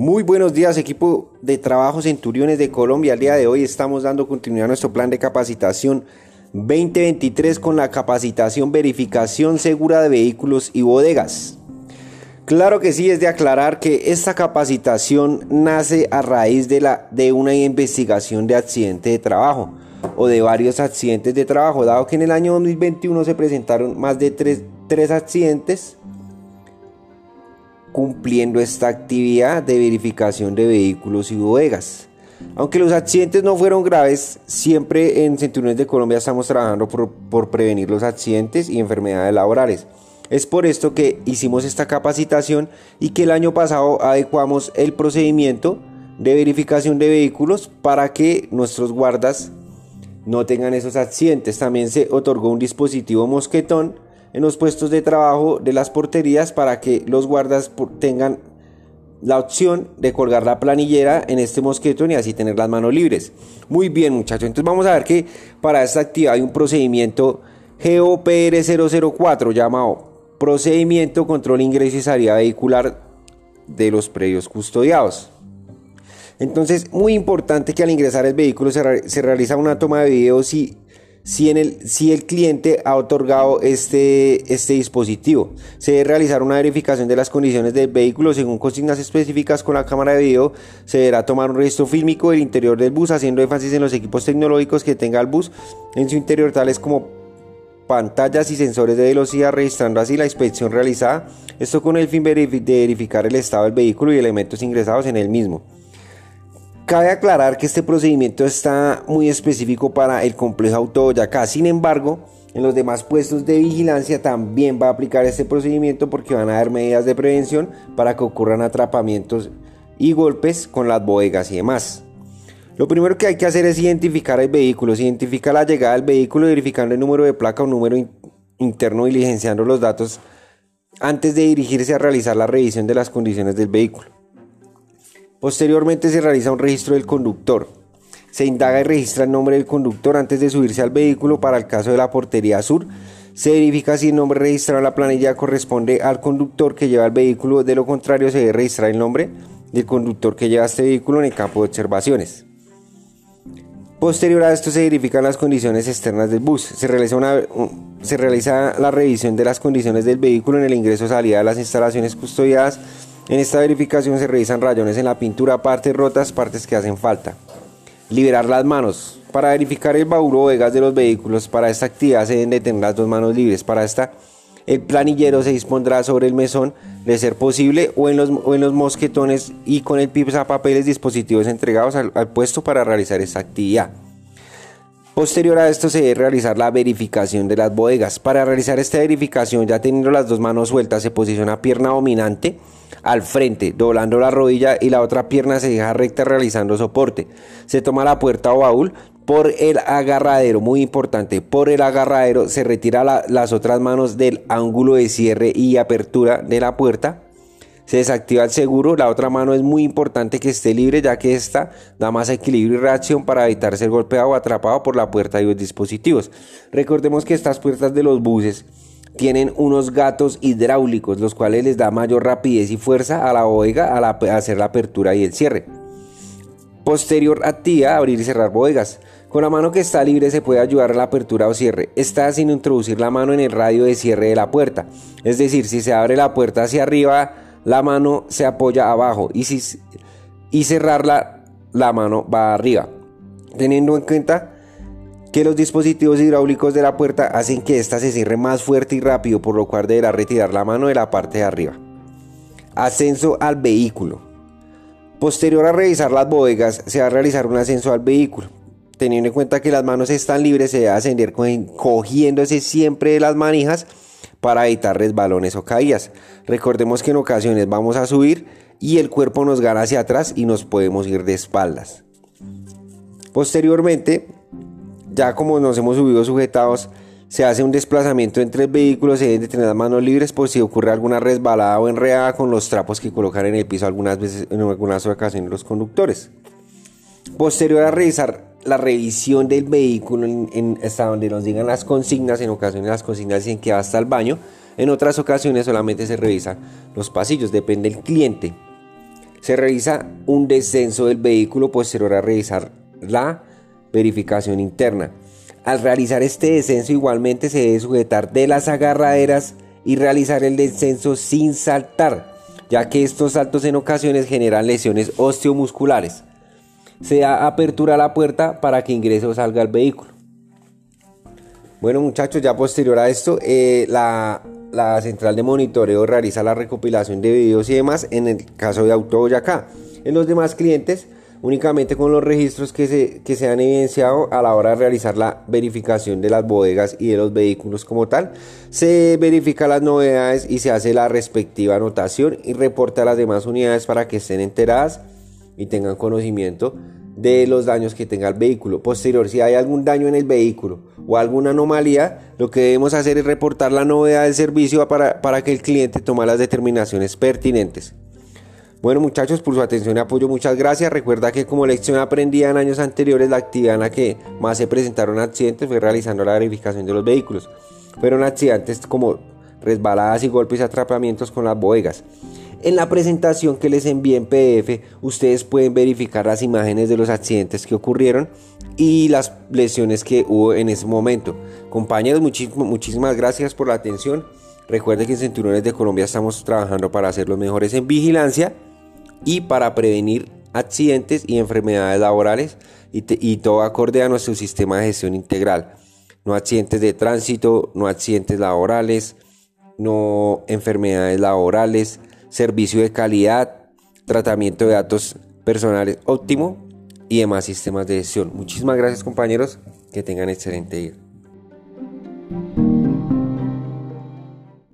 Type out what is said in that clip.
Muy buenos días equipo de trabajo Centuriones de Colombia. El día de hoy estamos dando continuidad a nuestro plan de capacitación 2023 con la capacitación verificación segura de vehículos y bodegas. Claro que sí, es de aclarar que esta capacitación nace a raíz de, la, de una investigación de accidente de trabajo o de varios accidentes de trabajo, dado que en el año 2021 se presentaron más de tres, tres accidentes cumpliendo esta actividad de verificación de vehículos y bodegas. Aunque los accidentes no fueron graves, siempre en Centuriones de Colombia estamos trabajando por, por, prevenir los accidentes y enfermedades laborales. Es por esto que hicimos esta capacitación y que el año pasado adecuamos el procedimiento de verificación de vehículos para que nuestros guardas no tengan esos accidentes. También se otorgó un dispositivo mosquetón en los puestos de trabajo de las porterías para que los guardas tengan la opción de colgar la planillera en este mosquetón y así tener las manos libres. Muy bien muchachos, entonces vamos a ver que para esta actividad hay un procedimiento GOPR 004 llamado Procedimiento Control Ingreso y Salida Vehicular de los predios custodiados. Entonces, muy importante que al ingresar el vehículo se, se realiza una toma de video si si, el cliente ha otorgado este, este dispositivo. Se debe realizar una verificación de las condiciones del vehículo según consignas específicas con la cámara de video. Se deberá tomar un registro fílmico del interior del bus, haciendo énfasis en los equipos tecnológicos que tenga el bus en su interior, tales como pantallas y sensores de velocidad, registrando así la inspección realizada. Esto con el fin de verificar el estado del vehículo y elementos ingresados en el mismo. Cabe aclarar que este procedimiento está muy específico para el complejo auto Boyacá. Sin embargo, en los demás puestos de vigilancia también va a aplicar este procedimiento porque van a haber medidas de prevención para que ocurran atrapamientos y golpes con las bodegas y demás. Lo primero que hay que hacer es identificar el vehículo. Se identifica la llegada del vehículo verificando el número de placa o número interno diligenciando los datos antes de dirigirse a realizar la revisión de las condiciones del vehículo. Posteriormente se realiza un registro del conductor. Se indaga y registra el nombre del conductor antes de subirse al vehículo para el caso de la portería sur. Se verifica si el nombre registrado en la planilla corresponde al conductor que lleva el vehículo, de lo contrario se debe registrar el nombre del conductor que lleva este vehículo en el campo de observaciones. Posterior a esto se verifican las condiciones externas del bus. Se realiza, la revisión de las condiciones del vehículo en el ingreso o salida de las instalaciones custodiadas en esta verificación se revisan rayones en la pintura, partes rotas, partes que hacen falta. Liberar las manos. Para verificar el baúl o vegas de los vehículos, para esta actividad se deben de tener las dos manos libres. Para esta, el planillero se dispondrá sobre el mesón, de ser posible, o en los, mosquetones y con el a papeles dispositivos entregados al, al puesto para realizar esta actividad. Posterior a esto se debe realizar la verificación de las bodegas. Para realizar esta verificación, ya teniendo las dos manos sueltas, se posiciona pierna dominante al frente, doblando la rodilla y la otra pierna se deja recta realizando soporte. Se toma la puerta o baúl por el agarradero, muy importante, por el agarradero se retira las otras manos del ángulo de cierre y apertura de la puerta. Se desactiva el seguro, la otra mano es muy importante que esté libre ya que esta da más equilibrio y reacción para evitar ser golpeado o atrapado por la puerta y los dispositivos. Recordemos que estas puertas de los buses tienen unos gatos hidráulicos, los cuales les da mayor rapidez y fuerza a la bodega al hacer la apertura y el cierre. Posterior actividad, abrir y cerrar bodegas. Con la mano que está libre se puede ayudar a la apertura o cierre. Está sin introducir la mano en el radio de cierre de la puerta. Es decir, si se abre la puerta hacia arriba, la mano se apoya abajo y, si, y cerrarla, la mano va arriba. Teniendo en cuenta que los dispositivos hidráulicos de la puerta hacen que ésta se cierre más fuerte y rápido, por lo cual deberá retirar la mano de la parte de arriba. Ascenso al vehículo. Posterior a revisar las bodegas, se va a realizar un ascenso al vehículo. Teniendo en cuenta que las manos están libres, se debe ascender cogiéndose siempre de las manijas para evitar resbalones o caídas. Recordemos que en ocasiones vamos a subir y el cuerpo nos gana hacia atrás y nos podemos ir de espaldas. Posteriormente, ya como nos hemos subido sujetados, se hace un desplazamiento entre el vehículo, se deben de tener las manos libres por si ocurre alguna resbalada o enredada con los trapos que colocan en el piso algunas veces, en algunas ocasiones los conductores. Posterior a realizar la revisión del vehículo en, hasta donde nos digan las consignas, en ocasiones las consignas dicen que va hasta el baño, en otras ocasiones solamente se revisan los pasillos, depende del cliente. Se realiza un descenso del vehículo posterior a realizar la verificación interna. Al realizar este descenso igualmente se debe sujetar de las agarraderas y realizar el descenso sin saltar, ya que estos saltos en ocasiones generan lesiones osteomusculares. Se da apertura a la puerta para que ingrese o salga el vehículo. Bueno muchachos, ya posterior a esto, eh, la, central de monitoreo realiza la recopilación de videos y demás en el caso de Auto Boyacá. En los demás clientes, únicamente con los registros que se, que se han evidenciado a la hora de realizar la verificación de las bodegas y de los vehículos como tal, se verifica las novedades y se hace la respectiva anotación y reporta a las demás unidades para que estén enteradas y tengan conocimiento de los daños que tenga el vehículo. Posterior, si hay algún daño en el vehículo o alguna anomalía, lo que debemos hacer es reportar la novedad del servicio para, para que el cliente tome las determinaciones pertinentes. Bueno muchachos, por su atención y apoyo, muchas gracias. Recuerda que como lección aprendida en años anteriores, la actividad en la que más se presentaron accidentes fue realizando la verificación de los vehículos. Fueron accidentes como resbaladas y golpes y atrapamientos con las bodegas. En la presentación que les envié en PDF, ustedes pueden verificar las imágenes de los accidentes que ocurrieron y las lesiones que hubo en ese momento. Compañeros, muchísimas gracias por la atención. Recuerden que en Centuriones de Colombia estamos trabajando para ser los mejores en vigilancia y para prevenir accidentes y enfermedades laborales y, y todo acorde a nuestro sistema de gestión integral. No accidentes de tránsito, no accidentes laborales, no enfermedades laborales, servicio de calidad, tratamiento de datos personales óptimo y demás sistemas de gestión. Muchísimas gracias compañeros, que tengan excelente día.